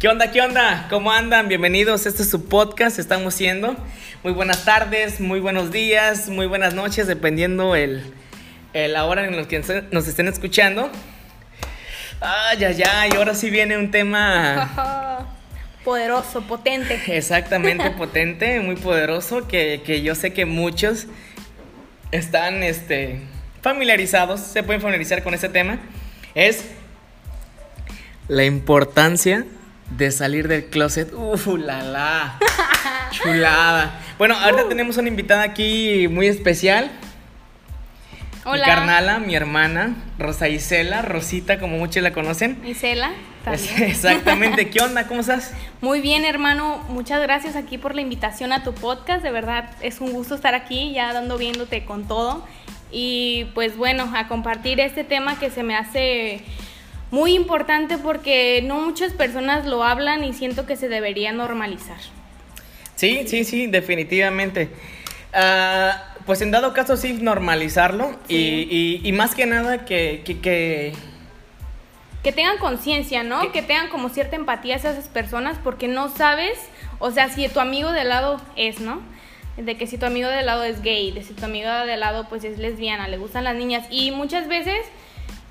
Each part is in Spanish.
¿Qué onda? ¿Qué onda? ¿Cómo andan? Bienvenidos. Este es su podcast. Estamos siendo. Muy buenas tardes, muy buenos días, muy buenas noches, dependiendo el, la hora en la que nos estén escuchando. Ay, ay, ay. Ahora sí viene un tema. Poderoso, potente. Exactamente, potente, muy poderoso. Que, que yo sé que muchos están este, familiarizados, se pueden familiarizar con este tema. Es la importancia de salir del closet. Uf, la la. Chulada. Bueno, ahorita uh. tenemos una invitada aquí muy especial. Hola. Mi carnala, mi hermana, Rosa Isela, Rosita, como muchos la conocen. Isela. Exactamente. ¿Qué onda? ¿Cómo estás? Muy bien, hermano. Muchas gracias aquí por la invitación a tu podcast. De verdad, es un gusto estar aquí, ya dando viéndote con todo. Y pues bueno, a compartir este tema que se me hace muy importante porque no muchas personas lo hablan y siento que se debería normalizar. Sí, sí, sí, definitivamente. Ah, pues en dado caso sí, normalizarlo Y, más que nada que... que, que... tengan conciencia, ¿no? Que... tengan como cierta empatía hacia esas personas porque no sabes, o sea, si tu amigo de lado es, ¿no? De que si tu amigo de lado es gay, de si tu amigo de lado pues es lesbiana, le gustan las niñas y muchas veces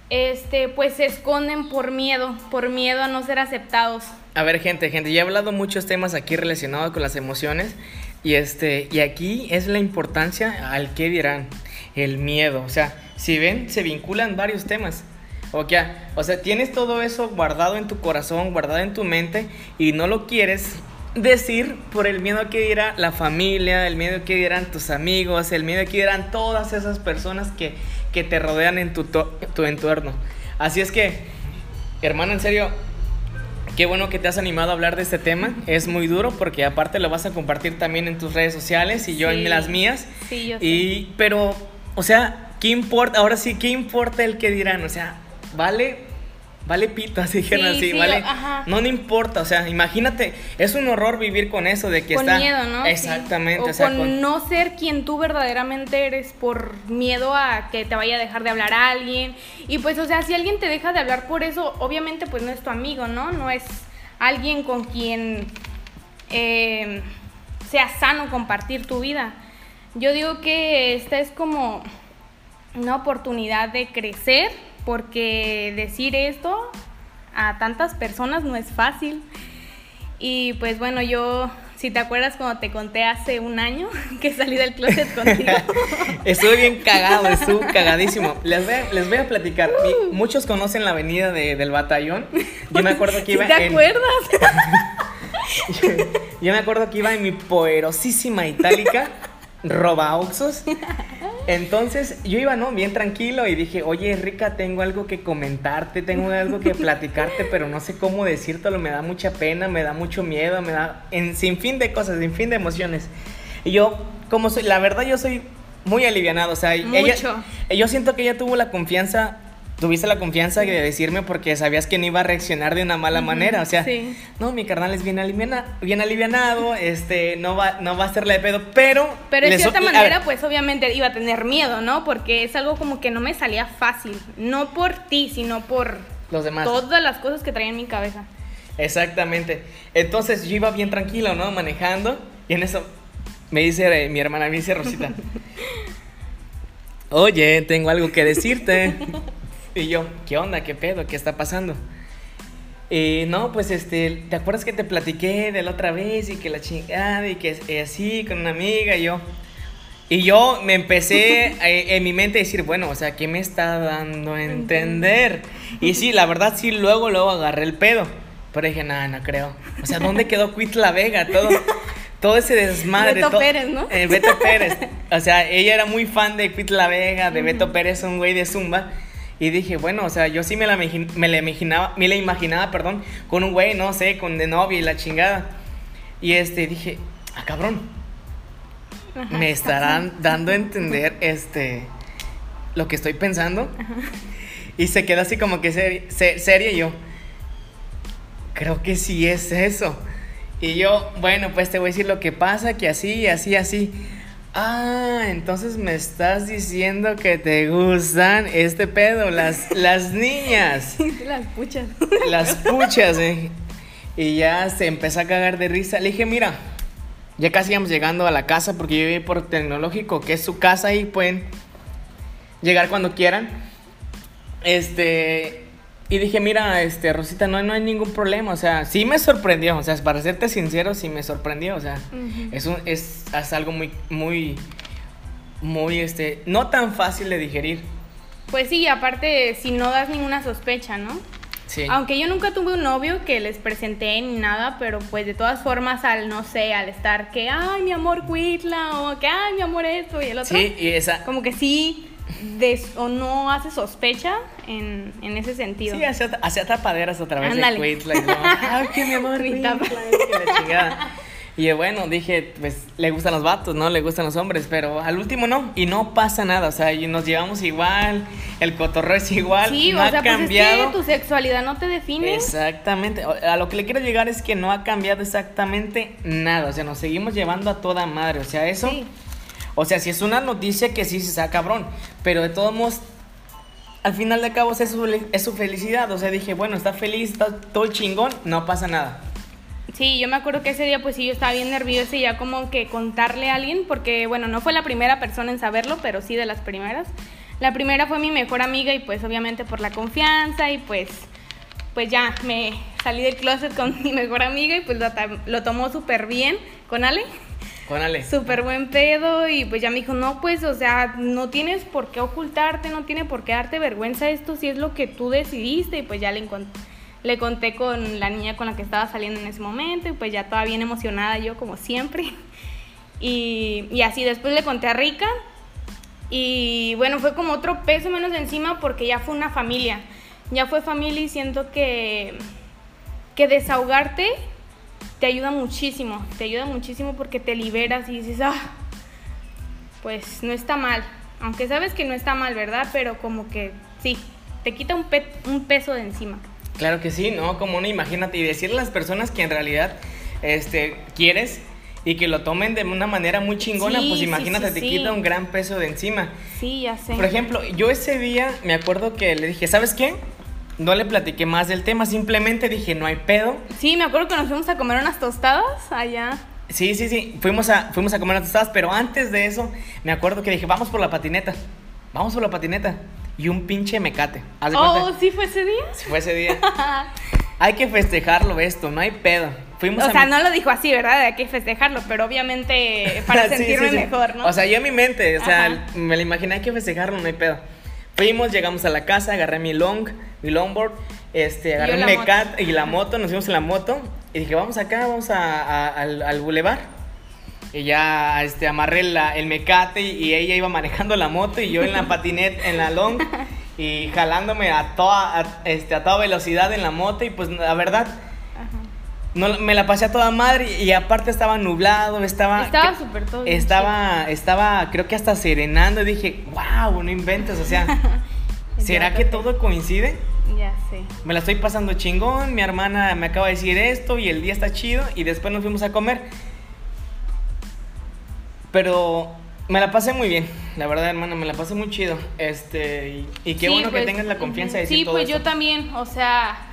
este, pues se esconden por miedo, por miedo a no ser aceptados. A ver, gente, gente, ya he hablado muchos temas aquí relacionados con las emociones y este, y aquí es la importancia al que dirán, el miedo, o sea, si ven, se vinculan varios temas. O, o sea, tienes todo eso guardado en tu corazón, guardado en tu mente y no lo quieres decir por el miedo que dirá la familia, el miedo que dirán tus amigos, el miedo que dirán todas esas personas que que te rodean en tu, tu entorno. Así es que, hermano, en serio, qué bueno que te has animado a hablar de este tema. Es muy duro porque aparte lo vas a compartir también en tus redes sociales y yo en las mías. Sí, yo y, Pero, o sea, ¿qué importa? Ahora sí, ¿qué importa el que dirán? O sea, vale vale pito, así dijeron así, vale. No, no importa, o sea, imagínate, es un horror vivir con eso de que con está. miedo, ¿no? Exactamente. O, sea, con, no ser quien tú verdaderamente eres por miedo a que te vaya a dejar de hablar a alguien. Y pues, o sea, si alguien te deja de hablar por eso, obviamente, pues no es tu amigo, ¿no? No es alguien con quien eh, sea sano compartir tu vida. Yo digo que esta es como una oportunidad de crecer porque decir esto a tantas personas no es fácil. Y pues bueno, yo, si te acuerdas cuando te conté hace un año que salí del closet contigo. estuve bien cagado, estuve cagadísimo. Les voy a, les voy a platicar. Uh. Muchos conocen la avenida del batallón. Yo me acuerdo que iba ¿Te acuerdas? yo, me acuerdo que iba en mi poderosísima itálica roba oxos entonces yo iba, ¿no? Bien tranquilo y dije, oye, Rica, tengo algo que comentarte, tengo algo que platicarte, pero no sé cómo decírtelo, me da mucha pena, me da mucho miedo, me da en sin fin de cosas, sin fin de emociones. Y yo, como soy, la verdad yo soy muy alivianado, o sea, ella, yo siento que ella tuvo la confianza tuviste la confianza de decirme porque sabías que no iba a reaccionar de una mala manera. O sea, no, mi carnal es bien, aliviana, bien alivianado, este, no va, no va a hacerle de pedo, pero... Pero de cierta manera, pues obviamente iba a tener miedo, ¿no? Porque es algo como que no me salía fácil. No por ti, sino por... Los demás. Todas las cosas que traía en mi cabeza. Exactamente. Entonces yo iba bien tranquilo, ¿no? Manejando. Y en eso me dice eh, mi hermana, me dice Rosita. Oye, tengo algo que decirte. Y yo, ¿qué onda? ¿Qué pedo? ¿Qué está pasando? Y no, pues este, ¿te acuerdas que te platiqué de la otra vez y que la chingada y que así con una amiga y yo? Y yo me empecé en mi mente a decir, bueno, o sea, ¿qué me está dando a entender? Y sí, la verdad sí, luego, luego agarré el pedo. Pero dije, nada, no creo. O sea, ¿dónde quedó Quit La Vega? Todo, todo ese desmadre. Beto Pérez, ¿no? Eh, Beto Pérez. O sea, ella era muy fan de Quit La Vega, de Beto Pérez, un güey de Zumba. Y dije, bueno, o sea, yo sí me la, me la imaginaba, me la imaginaba, perdón, con un güey, no sé, con de novia y la chingada. Y este, dije, ah, cabrón, me estarán dando a entender, este, lo que estoy pensando. Y se queda así como que seria y yo, creo que sí es eso. Y yo, bueno, pues te voy a decir lo que pasa, que así, así, así. Ah, entonces me estás diciendo que te gustan este pedo, las, las niñas. las puchas. Las puchas, eh. Y ya se empezó a cagar de risa. Le dije, mira, ya casi íbamos llegando a la casa porque yo viví por tecnológico, que es su casa y pueden llegar cuando quieran. Este, y dije, mira, este, Rosita, no, no hay ningún problema, o sea, sí me sorprendió, o sea, para serte sincero, sí me sorprendió, o sea, es, un, es, es algo muy, muy, muy, este, no tan fácil de digerir. Pues sí, aparte, si no das ninguna sospecha, ¿no? Sí. Aunque yo nunca tuve un novio que les presenté ni nada, pero pues de todas formas al, no sé, al estar que, ay, mi amor, Cuitla, o que, ay, mi amor, esto y el otro. Sí, y esa... Como que sí, des, o no hace sospecha en, en ese sentido. Sí, hacía, hacía tapaderas otra vez Ándale. de y no, ay, que mi amor, Mi tapa. y la chingada. Y bueno, dije, pues le gustan los vatos, ¿no? Le gustan los hombres, pero al último no. Y no pasa nada, o sea, y nos llevamos igual, el cotorreo es igual, Sí, no o ha sea, pues cambiado. es que tu sexualidad no te define. Exactamente. A lo que le quiero llegar es que no ha cambiado exactamente nada. O sea, nos seguimos llevando a toda madre. O sea, eso. Sí. O sea, si es una noticia que sí se sea cabrón. Pero de todos modos, al final de cabo es su, felicidad. O sea, dije, bueno, está feliz, está todo chingón, no pasa nada. Sí, yo me acuerdo que ese día pues sí yo estaba bien nerviosa y ya como que contarle a alguien, porque bueno, no fue la primera persona en saberlo, pero sí de las primeras. La primera fue mi mejor amiga y pues obviamente por la confianza y pues pues ya me salí del closet con mi mejor amiga y pues lo, lo tomó súper bien con Ale. Con Ale. Súper buen pedo y pues ya me dijo, no, pues, o sea, no tienes por qué ocultarte, no tiene por qué darte vergüenza esto si es lo que tú decidiste y pues ya le, le conté con la niña con la que estaba saliendo en ese momento y pues ya estaba bien emocionada yo como siempre. Y, y así después le conté a Rica y bueno, fue como otro peso menos encima porque ya fue una familia, ya fue familia y siento que, que desahogarte te ayuda muchísimo, te ayuda muchísimo porque te liberas y dices, ah, pues no está mal, aunque sabes que no está mal, ¿verdad? Pero como que sí, te quita un, pe- un peso de encima. Claro que sí, ¿no? Como no, imagínate. Y decirle a las personas que en realidad este, quieres y que lo tomen de una manera muy chingona, Sí, pues imagínate, sí, te quita un gran peso de encima. Sí, ya sé. Por ejemplo, yo ese día me acuerdo que le dije, ¿sabes qué? No le platiqué más del tema, simplemente dije, no hay pedo. Sí, me acuerdo que nos fuimos a comer unas tostadas allá. Sí, sí, sí, fuimos a, fuimos a comer unas tostadas, pero antes de eso, me acuerdo que dije, vamos por la patineta, vamos por la patineta. Y un pinche mecate. ¿Haz de Oh, cuenta? ¿sí fue ese día? Sí, Fue ese día. Hay que festejarlo esto, no hay pedo. Fuimos O sea, mi- no lo dijo así, ¿verdad? Hay que festejarlo, pero obviamente para Sí, sí, sentirme sí. mejor, ¿no? O sea, yo en mi mente, o sea, Ajá. me lo imaginé, hay que festejarlo, no hay pedo. Fuimos, llegamos a la casa, agarré mi long, mi longboard, este, agarré un mecat y la moto, nos fuimos en la moto y dije, vamos acá, vamos a, a- al, al bulevar. Y ya este, amarré la- el mecate y, y ella iba manejando la moto y yo en la patineta, en la long y jalándome a toda, a- este, a toda velocidad en la moto y pues la verdad. No, me la pasé a toda madre y aparte estaba nublado, estaba... Estaba súper todo Estaba, estaba, creo que hasta serenando y dije, wow, no inventes, o sea, ¿será que todo coincide? Ya sé. Me la estoy pasando chingón, mi hermana me acaba de decir esto y el día está chido y después nos fuimos a comer. Pero me la pasé muy bien, la verdad, hermana, me la pasé muy chido. Este, y, y qué Sí, bueno pues, que tengas la confianza de decir Sí, todo pues yo también, o sea,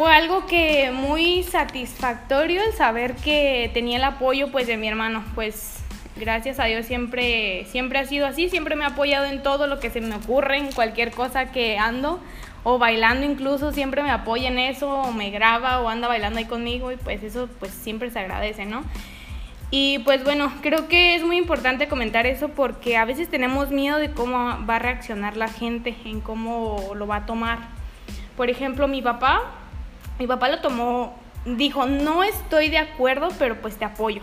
fue algo que muy satisfactorio el saber que tenía el apoyo pues de mi hermano, pues gracias a Dios siempre siempre ha sido así, siempre me ha apoyado en todo lo que se me ocurre, en cualquier cosa que ando o bailando incluso siempre me apoya en eso, o me graba o anda bailando ahí conmigo y pues eso pues siempre se agradece, ¿no? Y pues bueno, creo que es muy importante comentar eso porque a veces tenemos miedo de cómo va a reaccionar la gente, en cómo lo va a tomar. Por ejemplo, mi papá, mi papá lo tomó, dijo, no estoy de acuerdo, pero pues te apoyo.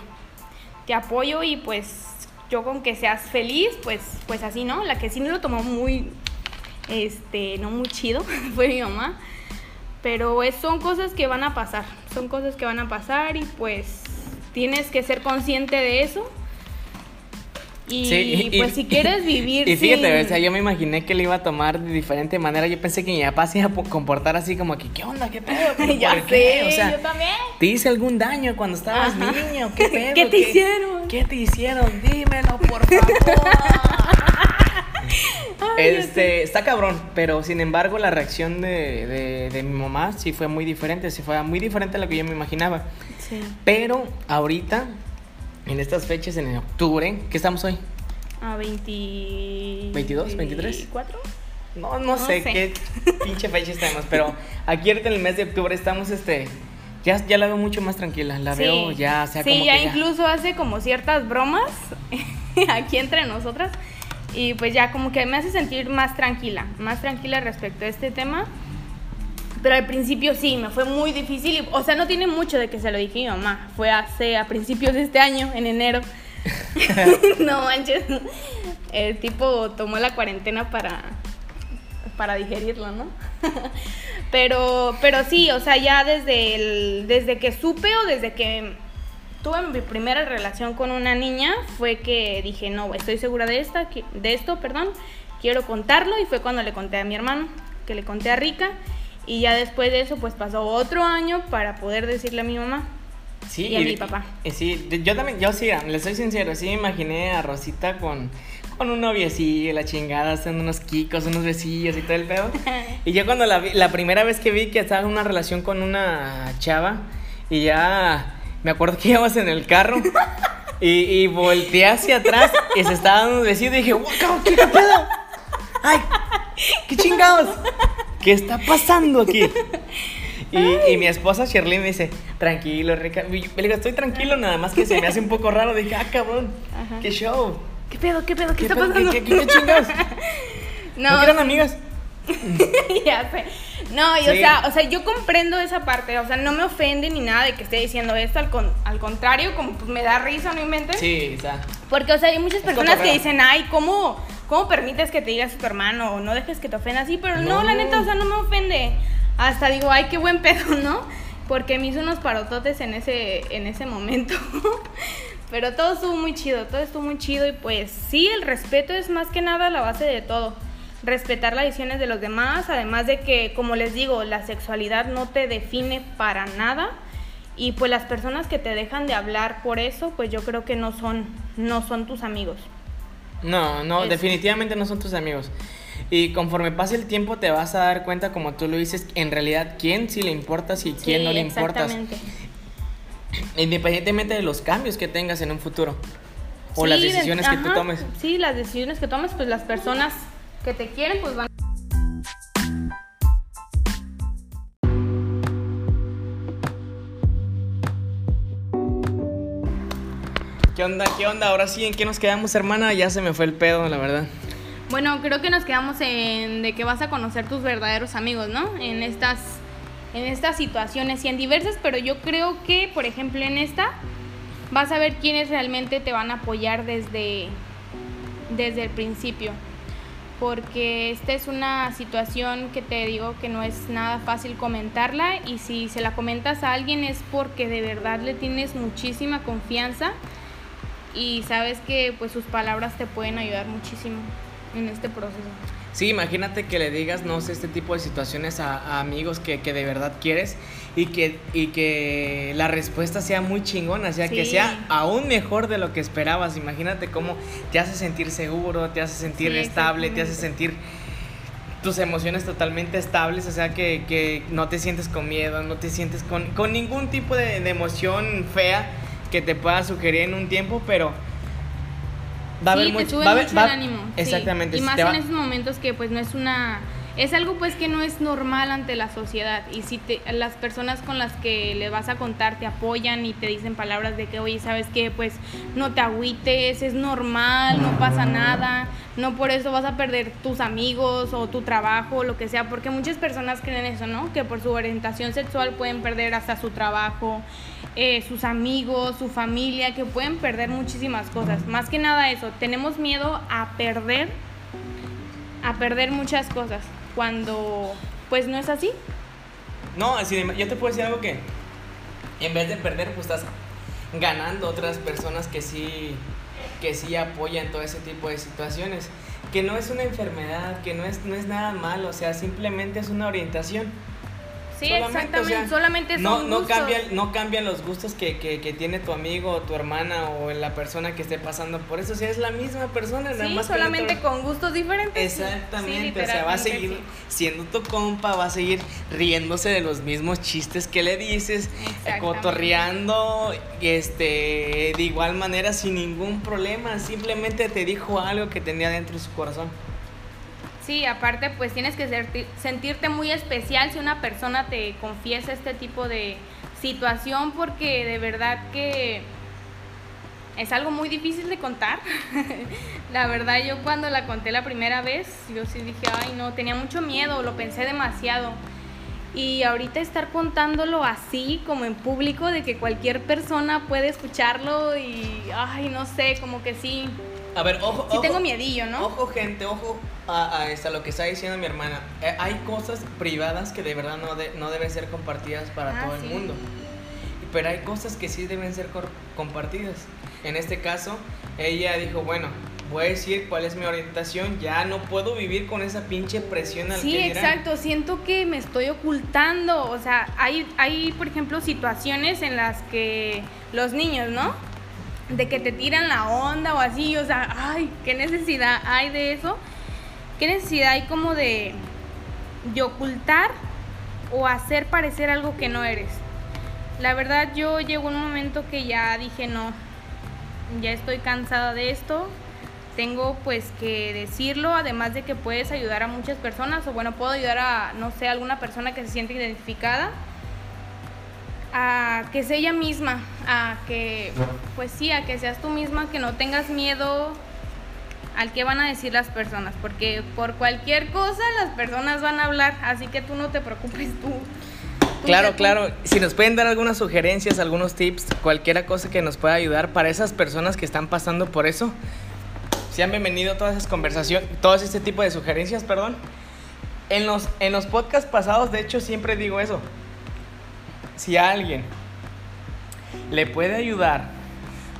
Te apoyo y pues yo con que seas feliz, pues, pues así, ¿no? La que sí no lo tomó muy, este, no muy chido, fue mi mamá. Pero es, son cosas que van a pasar, son cosas que van a pasar y pues tienes que ser consciente de eso. Y, Sí, pues si quieres vivir Y fíjate, sin- o sea, yo me imaginé que le iba a tomar de diferente manera. Yo pensé que mi papá se iba a po- comportar así como que, ¿qué onda? ¿Qué pedo? ¿Pero ya por qué? sé, O sea, yo también. ¿Te hice algún daño cuando estabas Ajá. niño? ¿Qué pedo? ¿Qué te hicieron? ¿Qué te hicieron? Dímelo, por favor. este, está cabrón, pero sin embargo la reacción de, de, de, mi mamá sí fue muy diferente, sí fue muy diferente a lo que yo me imaginaba. Sí. Pero ahorita, en estas fechas, en octubre, ¿qué estamos hoy? A 20... ¿22? ¿23? ¿4? No, no, sé, qué pinche fecha estamos, pero aquí ahorita en el mes de octubre estamos, este, ya, ya la veo mucho más tranquila, la veo ya, o sea, sí, ya incluso hace como ciertas bromas aquí entre nosotras y pues ya como que me hace sentir más tranquila, más tranquila respecto a este tema. Pero al principio sí, me fue muy difícil. o sea, no tiene mucho de que se lo dije a mi mamá. Fue hace, a principios de este año, en enero. no manches. El tipo tomó la cuarentena para, para digerirlo, ¿no? pero, pero sí, o sea, ya desde, el, desde que supe o desde que tuve mi primera relación con una niña fue que dije, no, estoy segura de, esta, de esto, perdón, quiero contarlo y fue cuando le conté a mi hermano, que le conté a Rica y ya después de eso pues pasó otro año para poder decirle a mi mamá. Sí, y a mi papá. sí, yo también, yo sí, le soy sincero, sí me imaginé a Rosita con, con un noviecillo, la chingada, haciendo unos kikos, unos besillos y todo el pedo. y yo cuando la, la primera vez que vi que estaba en una relación con una chava y ya me acuerdo que íbamos en el carro y, y volteé hacia atrás y se estaba dando un besito y dije, wow, ¿qué pedo? ¡Ay! ¡Qué chingados! ¿Qué está pasando aquí? Y, y, mi esposa Shirley me dice, tranquilo, Rica. Le digo, estoy tranquilo, nada más que se me hace un poco raro. Dije, ah, cabrón, qué show. ¿Qué pedo, qué pedo, qué, está pasando? ¿Qué, qué, qué chingados? No, ¿No eran amigas? ya sé. No, y, o, sea, o sea, yo comprendo esa parte, o sea, no me ofende ni nada de que esté diciendo esto, al, al contrario, como pues me da risa, ¿no inventes? Sí, o sea. Porque, o sea, hay muchas personas que dicen, ay, ¿cómo, ¿cómo permites que te digas tu hermano o no dejes que te ofenda así? Pero no. la neta, o sea, no me ofende. Hasta digo, ay, qué buen pedo, ¿no? Porque me hizo unos parototes en ese, en ese momento. Pero todo estuvo muy chido, todo estuvo muy chido y pues sí, el respeto es más que nada la base de todo respetar las decisiones de los demás, además de que, como les digo, la sexualidad no te define para nada y pues las personas que te dejan de hablar por eso, pues yo creo que no son, no son tus amigos. No, no, definitivamente no son tus amigos. Y conforme pase el tiempo te vas a dar cuenta, como tú lo dices, en realidad quién sí le importas y quién no le importas. Independientemente de los cambios que tengas en un futuro. O las decisiones que tú tomes. Sí, las decisiones que tomes, pues las personas que te quieren, pues van. ¿Qué onda? ¿Qué onda? Ahora sí, ¿en qué nos quedamos, hermana? Ya se me fue el pedo, la verdad. Bueno, creo que nos quedamos en de que vas a conocer tus verdaderos amigos, ¿no? En estas en estas situaciones y en diversas, pero yo creo que, por ejemplo, en esta vas a ver quiénes realmente te van a apoyar desde desde el principio porque esta es una situación que te digo que no es nada fácil comentarla y si se la comentas a alguien es porque de verdad le tienes muchísima confianza y sabes que pues sus palabras te pueden ayudar muchísimo en este proceso. Sí, imagínate que le digas, no sé, este tipo de situaciones a, amigos que, de verdad quieres y que, y que la respuesta sea muy chingona, o sea, que sea aún mejor de lo que esperabas. Imagínate cómo te hace sentir seguro, te hace sentir estable, te hace sentir tus emociones totalmente estables, o sea, que, no te sientes con miedo, no te sientes con, con ningún tipo de, de emoción fea que te pueda sugerir en un tiempo, pero va a haber mucho, va mucho el ánimo. Exactamente. Y más en esos momentos que pues no es una es algo pues que no es normal ante la sociedad. Y si te, las personas con las que le vas a contar te apoyan y te dicen palabras de que oye sabes que pues no te agüites es normal no pasa nada no por eso vas a perder tus amigos o tu trabajo o lo que sea porque muchas personas creen eso no que por su orientación sexual pueden perder hasta su trabajo eh, sus amigos, su familia, que pueden perder muchísimas cosas. Más que nada eso, tenemos miedo a perder, a perder muchas cosas, cuando pues no es así. No, así yo te puedo decir algo que en vez de perder, pues estás ganando otras personas que sí, que sí apoyan todo ese tipo de situaciones. Que no es una enfermedad, que no es, no es nada malo, o sea, simplemente es una orientación. Sí, exactamente, solamente no, no gustos. cambian, no cambian los gustos que, que, que, tiene tu amigo o tu hermana o la persona que esté pasando por eso, o sea, es la misma persona, sí, nada más solamente con gustos diferentes. Exactamente, o sea, va a seguir siendo tu compa, va a seguir riéndose de los mismos chistes que le dices, cotorreando, este, de igual manera sin ningún problema, simplemente te dijo algo que tenía dentro de su corazón. Sí, aparte pues tienes que sentirte muy especial si una persona te confiesa este tipo de situación porque de verdad que es algo muy difícil de contar. la verdad yo cuando la conté la primera vez, yo sí dije, ay no, tenía mucho miedo, lo pensé demasiado. Y ahorita estar contándolo así, como en público, de que cualquier persona puede escucharlo y, ay, no sé, como que sí, a ver, ojo. Sí, tengo miedillo, ¿no? Ojo, gente, ojo a, a, lo que está diciendo mi hermana. Eh, hay cosas privadas que de verdad no, no deben ser compartidas para ah, todo el mundo. Pero hay cosas que sí deben ser compartidas. En este caso, ella dijo: Bueno, voy a decir cuál es mi orientación. Ya no puedo vivir con esa pinche presión al Sí, exacto. Siento que me estoy ocultando. O sea, hay, hay, por ejemplo, situaciones en las que los niños, ¿no? De que te tiran la onda o así, o sea, ay, qué necesidad hay de eso, qué necesidad hay como de, de ocultar o hacer parecer algo que no eres. La verdad yo llegó un momento que ya dije no, ya estoy cansada de esto, tengo pues que decirlo, además de que puedes ayudar a muchas personas o bueno, puedo ayudar a, no sé, alguna persona que se siente identificada a que sea ella misma, a que, pues sí, a que seas tú misma, que no tengas miedo al que van a decir las personas, porque por cualquier cosa las personas van a hablar, así que tú no te preocupes tú. claro, claro, si nos pueden dar algunas sugerencias, algunos tips, cualquier cosa que nos pueda ayudar para esas personas que están pasando por eso, sean bienvenidos todas esas conversaciones, todos este tipo de sugerencias, perdón. En los, en los podcasts pasados, de hecho, siempre digo eso si alguien le puede ayudar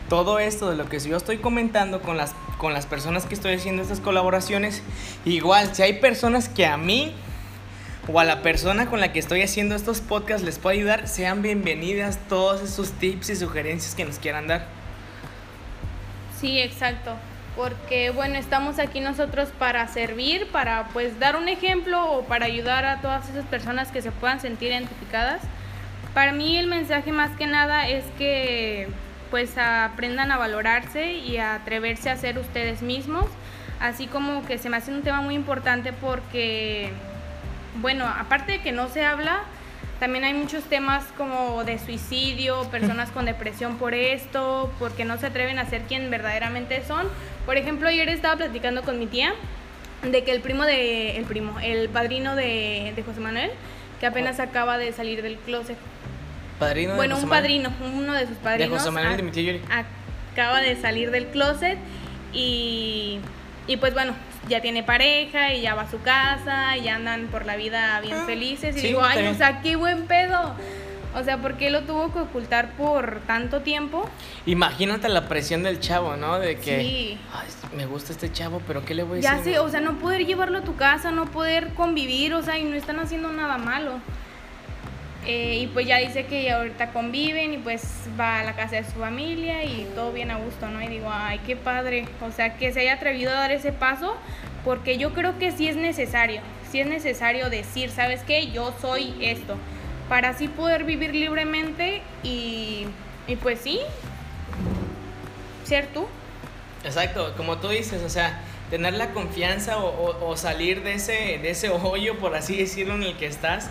todo esto de lo que yo estoy comentando con las, con las personas que estoy haciendo estas colaboraciones, igual, si hay personas que a mí o a la persona con la que estoy haciendo estos podcasts les puede ayudar, sean bienvenidas todos esos tips y sugerencias que nos quieran dar. Sí, exacto. Porque bueno, estamos aquí nosotros para servir, para pues dar un ejemplo o para ayudar a todas esas personas que se puedan sentir identificadas para mí el mensaje más que nada es que pues aprendan a valorarse y a atreverse a ser ustedes mismos, así como que se me hace un tema muy importante porque, bueno, aparte de que no se habla, también hay muchos temas como de suicidio, personas con depresión por esto, porque no se atreven a ser quien verdaderamente son. Por ejemplo, ayer estaba platicando con mi tía de que el primo de, el primo, el padrino de, de José Manuel, que apenas acaba de salir del closet, Padrino bueno, un padrino, uno de sus padrinos. De José Manuel de mi tío Yuri. Acaba de salir del closet y, y pues bueno, ya tiene pareja y ya va a su casa y ya andan por la vida bien ah, felices. Y digo, ay, o sea, qué buen pedo. O sea, ¿por qué lo tuvo que ocultar por tanto tiempo? Imagínate la presión del chavo, ¿no? De que, sí. Ay, me gusta este chavo, pero ¿qué le voy a decir? Ya sé, o sea, no poder llevarlo a tu casa, no poder convivir, o sea, y no están haciendo nada malo. Eh, y pues ya dice que ahorita conviven y pues va a la casa de su familia y todo bien a gusto, ¿no? Y digo, ay, qué padre. O sea, que se haya atrevido a dar ese paso porque yo creo que sí es necesario. Sí es necesario decir, ¿sabes qué? Yo soy esto. Para así poder vivir libremente y, y pues sí, ser tú. Exacto, como tú dices, o sea, tener la confianza o, salir de ese, de ese hoyo, por así decirlo, en el que estás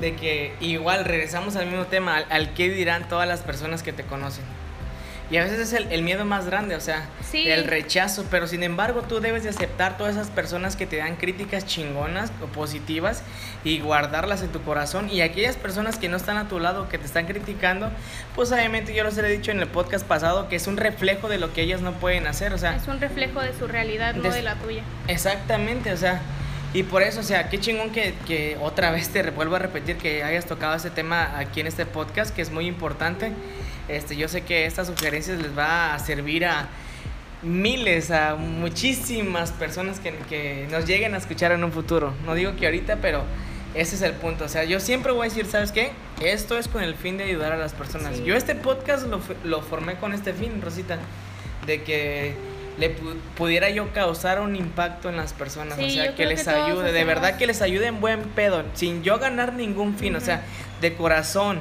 de que igual regresamos al mismo tema, al, qué dirán todas las personas que te conocen. Y a veces es el, miedo más grande, o sea, el rechazo, pero sin embargo tú debes de aceptar todas esas personas que te dan críticas chingonas o positivas y guardarlas en tu corazón. Y aquellas personas que no están a tu lado, que te están criticando, pues obviamente yo los he dicho en el podcast pasado que es un reflejo de lo que ellas no pueden hacer, o sea... Es un reflejo de su realidad, no de la tuya. Exactamente, o sea y por eso, o sea, qué chingón que, que, otra vez te vuelvo a repetir que hayas tocado ese tema aquí en este podcast, que es muy importante. Este, yo sé que estas sugerencias les va a servir a miles, a muchísimas personas que, que nos lleguen a escuchar en un futuro. No digo que ahorita, pero Ese es el punto. O sea, yo siempre voy a decir, ¿sabes qué? Esto es con el fin de ayudar a las personas. Sí. Yo este podcast lo, lo formé con este fin, Rosita, de que le pu- pudiera yo causar un impacto en las personas. Sí, o sea, que que les todos ayude, de verdad que les ayude en buen pedo, sin yo ganar ningún fin, o sea, de corazón.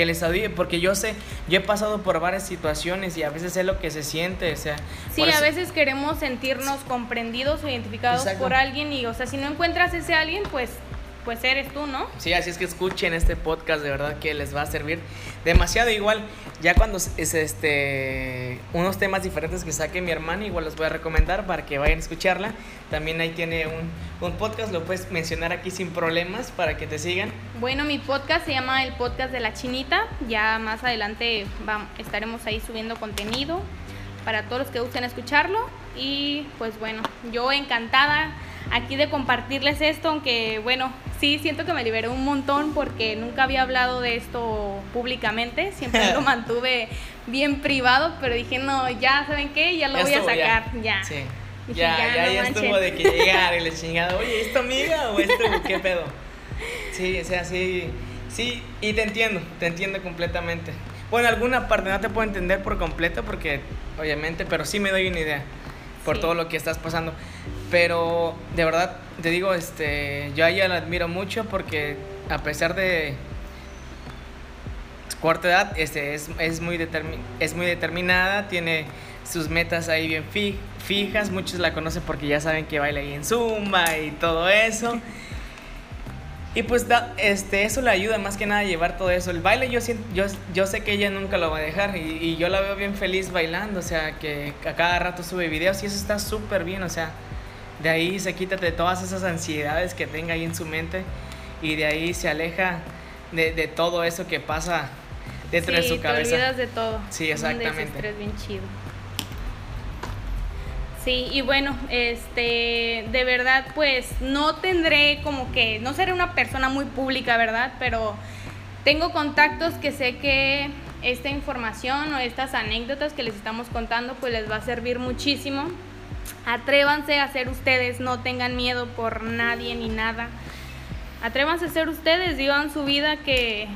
Que les ayude, porque yo sé, yo he pasado por varias situaciones y a veces sé lo que se siente, o sea. Sí, a veces queremos sentirnos comprendidos o identificados Exacto. por alguien y, o sea, si no encuentras ese alguien, pues, pues eres tú, ¿no? Sí, así es que escuchen este podcast, de verdad que les va a servir demasiado. Igual, ya cuando es este unos temas diferentes que saque mi hermana, igual los voy a recomendar para que vayan a escucharla. También ahí tiene un, un podcast, lo puedes mencionar aquí sin problemas para que te sigan. Bueno, mi podcast se llama el podcast de la chinita. Ya más adelante estaremos ahí subiendo contenido para todos los que gusten escucharlo. Y pues bueno, yo encantada aquí de compartirles esto, aunque bueno, sí siento que me liberé un montón porque nunca había hablado de esto públicamente, siempre lo mantuve bien privado, pero dije, no, ya saben qué, ya lo Ya voy a estuvo, sacar, ya. Sí. Dije, Ya, ya, ya, no ya estuvo de que llegar y le chingada, oye, ¿es tu amiga o es tu qué pedo? Sí, o sea, sí, sí, y te entiendo, te entiendo completamente. Bueno, alguna parte no te puedo entender por completo porque, obviamente, pero sí me doy una idea por Sí. todo lo que estás pasando. Pero, de verdad, te digo, este, yo a ella la admiro mucho porque a pesar de su corta edad, este, es, es, muy es muy determinada, tiene sus metas ahí bien fi- fijas, muchos la conocen porque ya saben que baila ahí en Zumba y todo eso. Y pues da- este, eso le ayuda más que nada a llevar todo eso. El baile yo, yo, yo sé que ella nunca lo va a dejar y, y yo la veo bien feliz bailando, o sea, que a cada rato sube videos y eso está súper bien, o sea, de ahí se quita de todas esas ansiedades que tenga ahí en su mente y de ahí se aleja de, de todo eso que pasa dentro de su te cabeza. olvidas de todo. Sí, exactamente. desestrés bien chido. Sí, y bueno, este, de verdad, pues no tendré como que, no seré una persona muy pública, ¿verdad? Pero tengo contactos que sé que esta información o estas anécdotas que les estamos contando, pues les va a servir muchísimo. Atrévanse a ser ustedes, no tengan miedo por nadie ni nada. Atrévanse a ser ustedes, vivan su vida que,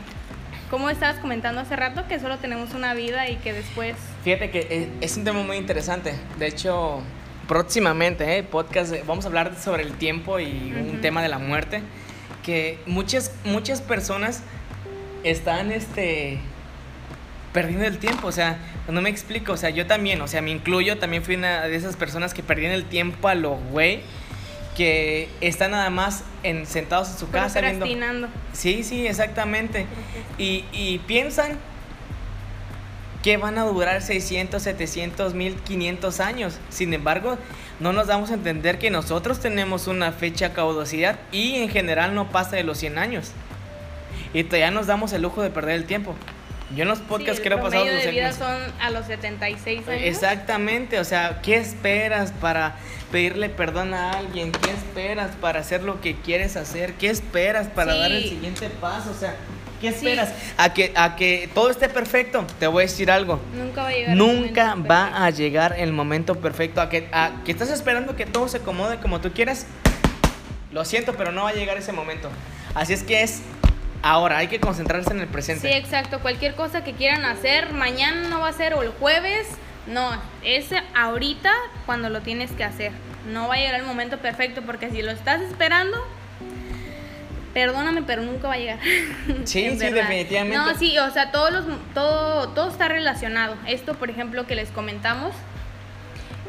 como estabas comentando hace rato, que solo tenemos una vida y que después... Fíjate que es, es un tema muy interesante. De hecho, próximamente, ¿eh? podcast, de- vamos a hablar sobre el tiempo y un tema de la muerte. Que muchas, muchas personas están este, perdiendo el tiempo. O sea, no me explico. O sea, yo también, o sea, me incluyo. También fui una de esas personas que perdían el tiempo a lo güey. Que están nada más en, sentados en su casa viendo. Sí, sí, exactamente. Y, y piensan que van a durar 600, 700, 1500 años. Sin embargo, no nos damos a entender que nosotros tenemos una fecha caducidad y en general no pasa de los 100 años. Y todavía nos damos el lujo de perder el tiempo. Yo en los podcasts Sí, que he el pasado promedio de vida los- son a los 76 años. Exactamente, o sea, ¿qué esperas para pedirle perdón a alguien? ¿Qué esperas para hacer lo que quieres hacer? ¿Qué esperas para Sí. dar el siguiente paso? O sea, ¿qué Sí. esperas? A que, a que todo esté perfecto. Te voy a decir algo. Nunca va a llegar. el Nunca momento va perfecto. a llegar el momento perfecto. A que, a que estás esperando que todo se acomode como tú quieras. Lo siento, pero no va a llegar ese momento. Así es que es ahora, hay que concentrarse en el presente. Sí, exacto. Cualquier cosa que quieran hacer, mañana no va a ser o el jueves. No, es ahorita cuando lo tienes que hacer. No va a llegar el momento perfecto porque si lo estás esperando, perdóname, pero nunca va a llegar. Sí, sí, verdad. definitivamente. No, sí, o sea, todos los, todo, todo está relacionado. Esto, por ejemplo, que les comentamos,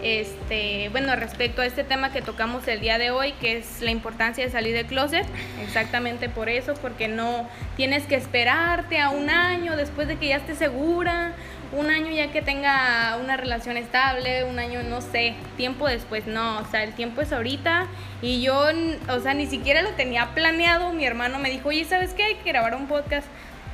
este, bueno, respecto a este tema que tocamos el día de hoy, que es la importancia de salir del closet, exactamente por eso, porque no tienes que esperarte a un año después de que ya estés segura, un año ya que tenga una relación estable, un año, no sé, tiempo después, no, o sea, el tiempo es ahorita y yo, o sea, ni siquiera lo tenía planeado, mi hermano me dijo, oye, ¿sabes qué? Hay que grabar un podcast.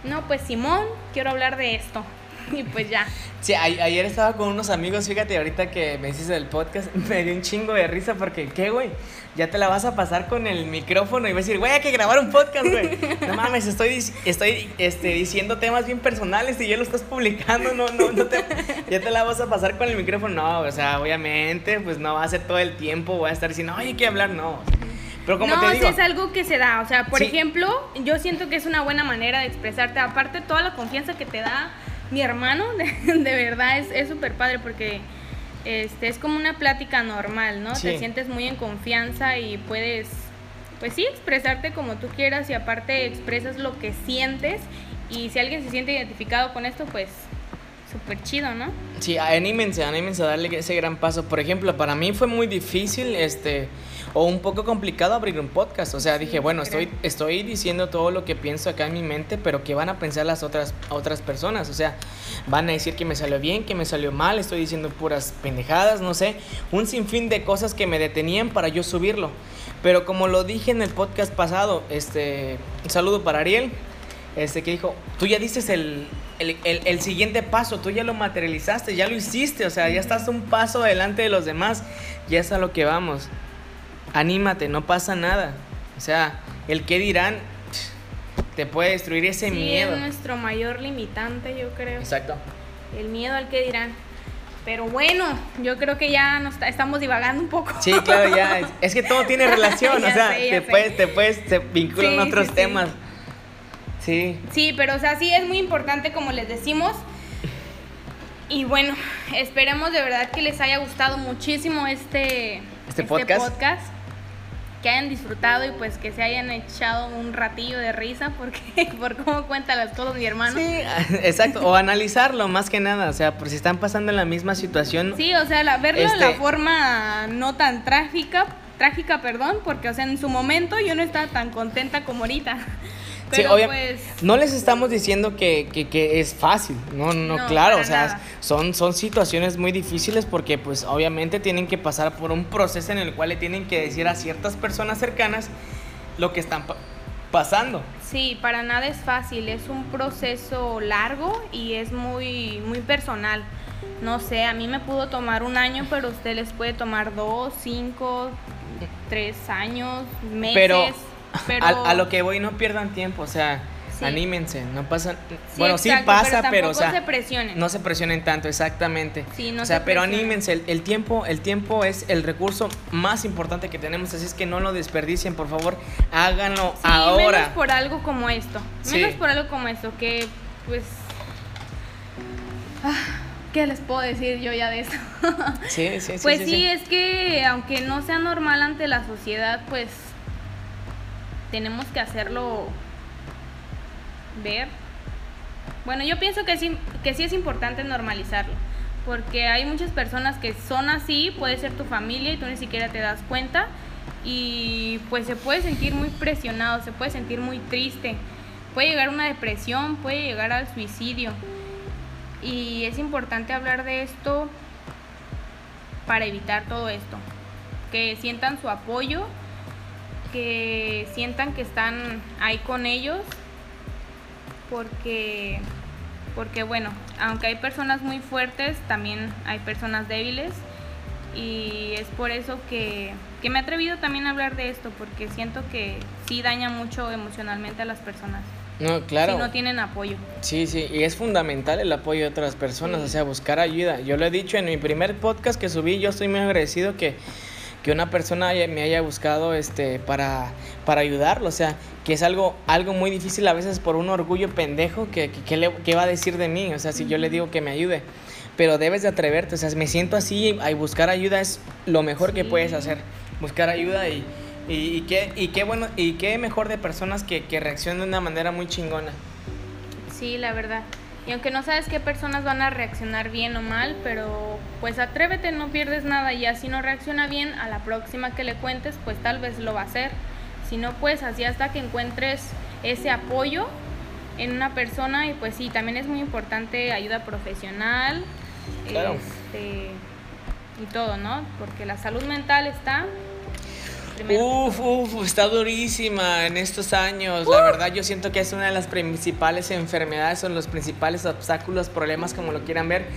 No, pues Simón, quiero hablar de esto. Y pues ya. Sí, a- ayer estaba con unos amigos, fíjate, ahorita que me hiciste del podcast, me dio un chingo de risa porque, ¿qué, güey? Ya te la vas a pasar con el micrófono y vas a decir, güey, hay que grabar un podcast, güey. No mames, estoy, estoy este, diciendo temas bien personales y ya lo estás publicando, no, no, no te, ya te la vas a pasar con el micrófono. No, o sea, obviamente, pues no va a ser todo el tiempo, voy a estar diciendo, oye, hay que hablar, no. Pero como no, te digo, es algo que se da. O sea, por Sí. ejemplo, yo siento que es una buena manera de expresarte. Aparte, toda la confianza que te da mi hermano, de, de verdad, es es súper padre porque este, es como una plática normal, ¿no? Sí. Te sientes muy en confianza y puedes, pues sí, expresarte como tú quieras y aparte expresas lo que sientes. Y si alguien se siente identificado con esto, pues súper chido, ¿no? Sí, anímense, anímense a darle ese gran paso. Por ejemplo, para mí fue muy difícil, este, o un poco complicado abrir un podcast. O sea, dije, bueno, creo. estoy, estoy diciendo todo lo que pienso acá en mi mente, pero ¿qué van a pensar las otras, otras personas? O sea, van a decir que me salió bien, que me salió mal, estoy diciendo puras pendejadas, no sé, un sinfín de cosas que me detenían para yo subirlo. Pero como lo dije en el podcast pasado, este, un saludo para Ariel, este que dijo, tú ya dices el, el, el- el siguiente paso, tú ya lo materializaste, ya lo hiciste, o sea, ya estás un paso adelante de los demás, ya es a lo que vamos. Anímate, no pasa nada. O sea, el que dirán te puede destruir ese sí, miedo. es nuestro mayor limitante, yo creo. Exacto. El miedo al que dirán. Pero bueno, yo creo que ya nos estamos divagando un poco. Sí, claro, ya. Es, que todo tiene relación, o sea, sé, te, puedes, te puedes, te vinculan Sí, otros sí. temas. Sí. Sí, pero o sea, sí es muy importante como les decimos. Y bueno, esperemos de verdad que les haya gustado muchísimo este, ¿Este podcast? podcast, Que hayan disfrutado y pues que se hayan echado un ratillo de risa porque por cómo cuenta las cosas mi hermano. Sí, exacto. O analizarlo más que nada. O sea, por si están pasando en la misma situación. Sí, o sea, la, verlo de Este- la forma no tan trágica, trágica, perdón, porque o sea, en su momento yo no estaba tan contenta como ahorita. Sí, Pero obvia- pues No les estamos diciendo que, que- que es fácil, no, no, No, claro, o sea, nada. son, son situaciones muy difíciles porque pues obviamente tienen que pasar por un proceso en el cual le tienen que decir a ciertas personas cercanas lo que están pa- pasando. Sí, para nada es fácil, es un proceso largo y es muy, muy personal. No sé, a mí me pudo tomar un año, pero a usted les puede tomar dos, cinco, tres años, meses. Pero, pero A, a lo que voy, no pierdan tiempo, o sea, Sí. anímense, no pasa... Sí, bueno, sí pasa, pero, o tampoco sea, se presionen. no se presionen tanto, exactamente. Sí, no o sea, se pero anímense, el, el tiempo, el tiempo es el recurso más importante que tenemos, así es que no lo desperdicien, por favor, háganlo ahora. menos por algo como esto. Menos por algo como esto, que pues... ah, ¿Qué les puedo decir yo ya de esto? Sí, sí, sí. Pues sí, sí, sí. es que aunque no sea normal ante la sociedad, pues tenemos que hacerlo ver. Bueno, yo pienso que sí, que sí es importante normalizarlo, porque hay muchas personas que son así, puede ser tu familia y tú ni siquiera te das cuenta y pues se puede sentir muy presionado, se puede sentir muy triste, puede llegar a una depresión, puede llegar al suicidio. Y es importante hablar de esto para evitar todo esto. Que sientan su apoyo, que sientan que están ahí con ellos, porque, porque bueno, aunque hay personas muy fuertes, también hay personas débiles. Y es por eso que, que me he atrevido también a hablar de esto, porque siento que sí daña mucho emocionalmente a las personas. No, claro. Si no tienen apoyo. Sí, sí, y es fundamental el apoyo de otras personas, Sí. o sea, buscar ayuda. Yo lo he dicho en mi primer podcast que subí, yo estoy muy agradecido que, que una persona me haya buscado este para, para ayudarlo, o sea, que es algo, algo muy difícil a veces por un orgullo pendejo que, que, que le, que va a decir de mí, o sea, si yo le digo que me ayude. Pero debes de atreverte, o sea, me siento así y buscar ayuda es lo mejor que puedes hacer. Buscar ayuda y, y, y qué, y qué bueno, y qué mejor de personas que, que reaccionan de una manera muy chingona. Sí, la verdad. Y aunque no sabes qué personas van a reaccionar bien o mal, pero pues atrévete, no pierdes nada. Y así no reacciona bien, a la próxima que le cuentes, pues tal vez lo va a hacer. Si no, pues así hasta que encuentres ese apoyo en una persona. Y pues sí, también es muy importante ayuda profesional. Claro. este, y todo, ¿no? Porque la salud mental está primero. Uf, uf, está durísima en estos años. La verdad, yo siento que es una de las principales enfermedades, son los principales obstáculos, problemas, como lo quieran ver,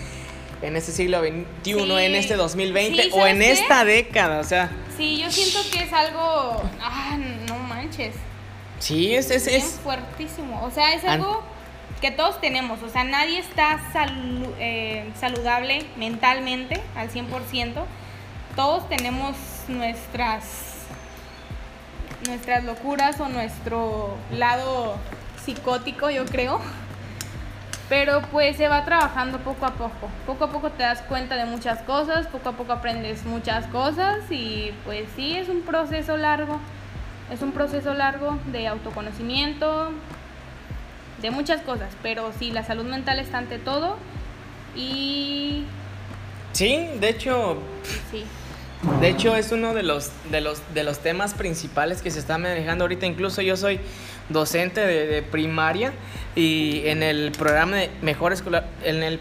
en este siglo XXI, Sí. en este 2020 Sí, o en ¿sabes qué? esta década. O sea, Sí, yo siento que es algo. Ah, no manches. sí, es, es, bien es. fuertísimo. O sea, es algo que todos tenemos. O sea, nadie está salu- eh, saludable mentalmente al 100%. Todos tenemos nuestras nuestras locuras o nuestro lado psicótico, yo creo. Pero pues se va trabajando poco a poco. Poco a poco te das cuenta de muchas cosas, poco a poco aprendes muchas cosas y pues sí, es un proceso largo. Es un proceso largo de autoconocimiento, de muchas cosas, pero sí, la salud mental está ante todo y... Sí, de hecho... Sí. De hecho, es uno de los, de los, de los temas principales que se está manejando ahorita. Incluso yo soy docente de, de primaria y en el programa de mejor escolar, en el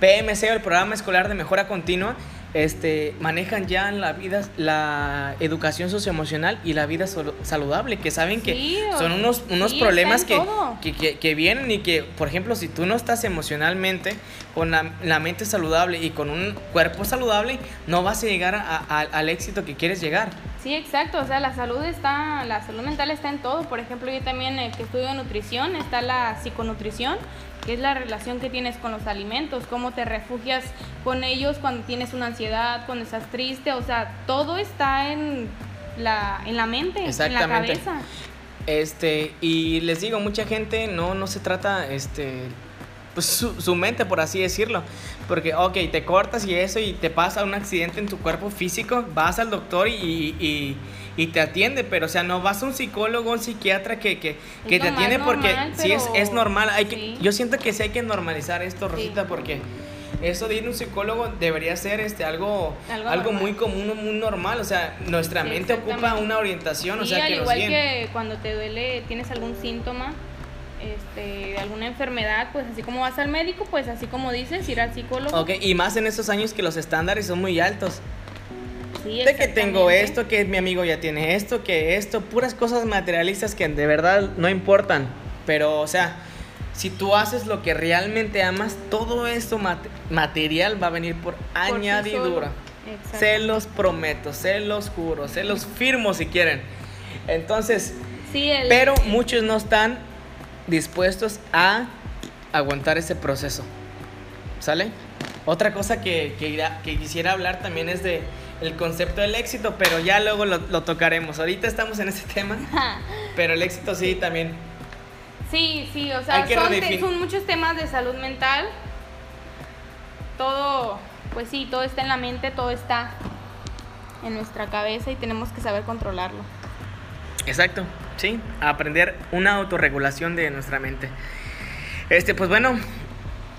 PMC, el programa escolar de mejora continua, este, manejan ya la vida, la educación socioemocional y la vida saludable, que saben que son unos, unos problemas que, que, que, vienen y que, por ejemplo, si tú no estás emocionalmente con la, mente saludable y con un cuerpo saludable, no vas a llegar al éxito que quieres llegar. Sí, exacto, o sea, la salud está, la salud mental está en todo. Por ejemplo, yo también el que estudio nutrición, está la psiconutrición, que es la relación que tienes con los alimentos, cómo te refugias con ellos cuando tienes una ansiedad, cuando estás triste, o sea, todo está en la, en la mente, en la cabeza. Este, y les digo, mucha gente no, no se trata, este, pues su, su, mente, por así decirlo. Porque, ok, te cortas y eso y te pasa un accidente en tu cuerpo físico, vas al doctor y, y, y te atiende, pero o sea, no vas a un psicólogo, un psiquiatra que, que, que te atiende porque sí es, es normal. Hay que, Yo siento que sí hay que normalizar esto, Rosita, porque eso de ir a un psicólogo debería ser este algo algo, muy común muy normal. O sea nuestra mente ocupa una orientación o sea al igual que cuando te duele tienes algún síntoma este, alguna enfermedad, pues así como vas al médico, pues así como dices, ir al psicólogo. Ok, y más en estos años que los estándares son muy altos. Sí, de que tengo esto, que mi amigo ya tiene esto, que esto, puras cosas materialistas que de verdad no importan. Pero, o sea, si tú haces lo que realmente amas, todo esto material va a venir por, añadidura. Se los prometo, se los juro, se los firmo si quieren. Entonces, sí, pero muchos no están dispuestos a aguantar ese proceso. ¿Sale? Otra cosa que, que, quisiera hablar también es de el concepto del éxito, pero ya luego lo, tocaremos. Ahorita estamos en ese tema, pero el éxito sí también. Sí, sí, o sea, son, son muchos temas de salud mental. Todo, pues sí, todo está en la mente, todo está en nuestra cabeza y tenemos que saber controlarlo. Exacto, sí, aprender una autorregulación de nuestra mente. Este, pues bueno,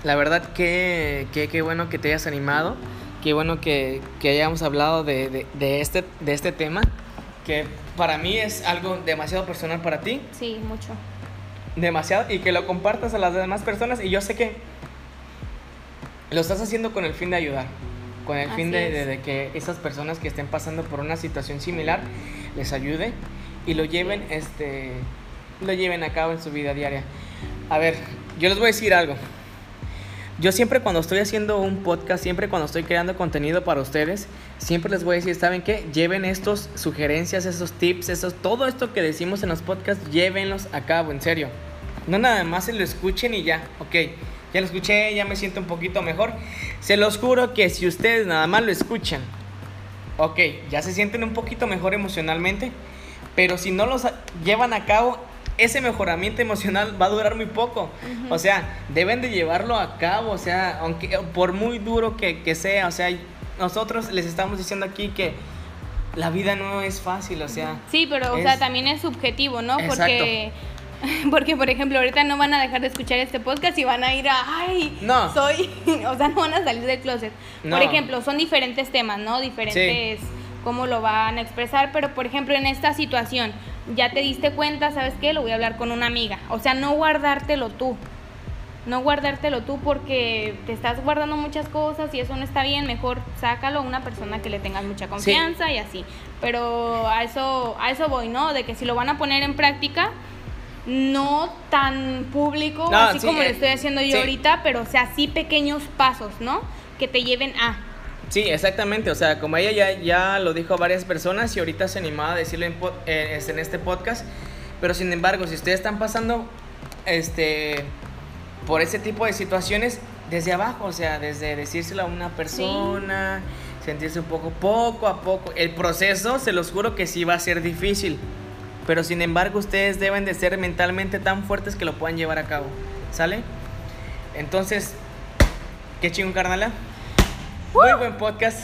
la verdad que, que, bueno que te hayas animado, qué bueno que, que hayamos hablado de, de, este, de este tema, que para mí es algo demasiado personal para ti. Sí, mucho. Demasiado, y que lo compartas a las demás personas, y yo sé que lo estás haciendo con el fin de ayudar, con el fin de, de, que esas personas que estén pasando por una situación similar les ayude y lo lleven, este, lo lleven a cabo en su vida diaria. A ver, yo les voy a decir algo. Yo siempre cuando estoy haciendo un podcast, siempre cuando estoy creando contenido para ustedes, siempre les voy a decir, ¿saben qué? Lleven estos sugerencias, esos tips, esos, todo esto que decimos en los podcasts, llévenlos a cabo, en serio. No nada más se lo escuchen y ya, ok, ya lo escuché, ya me siento un poquito mejor. Se los juro que si ustedes nada más lo escuchan, ok, ya se sienten un poquito mejor emocionalmente, pero si no los llevan a cabo, ese mejoramiento emocional va a durar muy poco. O sea, deben de llevarlo a cabo, o sea, aunque por muy duro que, que, sea, o sea, nosotros les estamos diciendo aquí que la vida no es fácil, o sea. Sí, pero, o sea, también es subjetivo, ¿no? Porque... Porque, por ejemplo, ahorita no van a dejar de escuchar este podcast y van a ir a, ay, no. soy, o sea, no van a salir del closet. Por ejemplo, son diferentes temas, ¿no? Diferentes cómo lo van a expresar, pero por ejemplo en esta situación, ya te diste cuenta, ¿sabes qué? Lo voy a hablar con una amiga. O sea, no guardártelo tú. No guardártelo tú porque te estás guardando muchas cosas y eso no está bien, mejor sácalo a una persona que le tengas mucha confianza y así. Pero a eso a eso voy, ¿no? De que si lo van a poner en práctica, no tan público, así como lo eh, estoy haciendo yo ahorita, pero o sea, sí pequeños pasos, ¿no? Que te lleven a Sí, exactamente. O sea, como ella ya, ya lo dijo a varias personas y ahorita se animaba a decirlo en, eh, en este podcast. Pero sin embargo, si ustedes están pasando este, por ese tipo de situaciones, desde abajo, o sea, desde decírselo a una persona, sentirse un poco, poco a poco. El proceso, se los juro que sí va a ser difícil. pero sin embargo ustedes deben de ser mentalmente tan fuertes que lo puedan llevar a cabo. ¿Sale? Entonces, qué chingón, carnala. Muy buen podcast.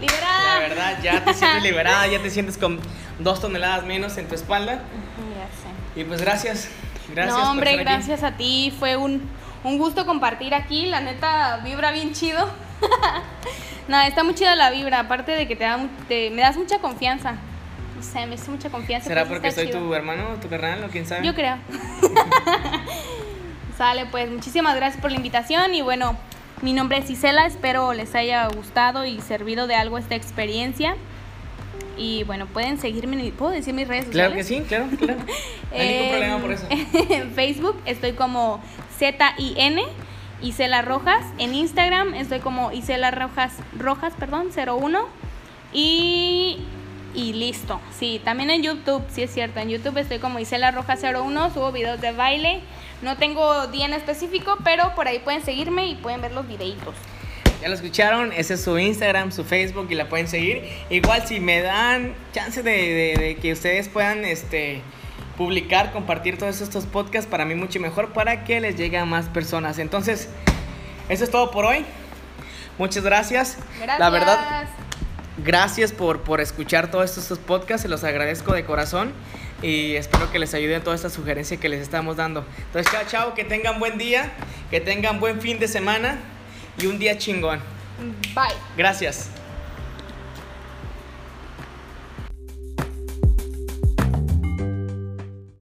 Liberada. La verdad, ya te sientes liberada, ya te sientes con dos toneladas menos en tu espalda. Ya sé. Y pues gracias. Gracias. no, por hombre, aquí. gracias a ti. Fue un, un gusto compartir aquí. La neta, vibra bien chido. no, está muy chida la vibra. Aparte de que te, da, te- me das mucha confianza. No sé, me hace mucha confianza. ¿Será porque soy chido. tu hermano, tu carnal o quién sabe? Yo creo. Sale, pues muchísimas gracias por la invitación y bueno, mi nombre es Isela, espero les haya gustado y servido de algo esta experiencia. Y bueno, pueden seguirme, ¿puedo decir mis redes Claro que sociales? sí, claro, claro. No hay ningún problema por eso. En Facebook estoy como Z-I-N, Isela Rojas. En Instagram estoy como Isela Rojas, Rojas, perdón, 01. Y, y listo. Sí, también en YouTube, sí es cierto. En YouTube estoy como Isela Rojas 01, subo videos de baile. No tengo día en específico, pero por ahí pueden seguirme y pueden ver los videitos. Ya lo escucharon, ese es su Instagram, su Facebook y la pueden seguir. Igual si me dan chance de, de- de que ustedes puedan este, publicar, compartir todos estos podcasts, para mí mucho mejor para que les llegue a más personas. Entonces, eso es todo por hoy. Muchas gracias. Gracias. La verdad, gracias por, por escuchar todos estos podcasts, se los agradezco de corazón y espero que les ayude en toda esta sugerencia que les estamos dando. Entonces, chao, chao, que tengan buen día, que tengan buen fin de semana y un día chingón. Bye. Gracias.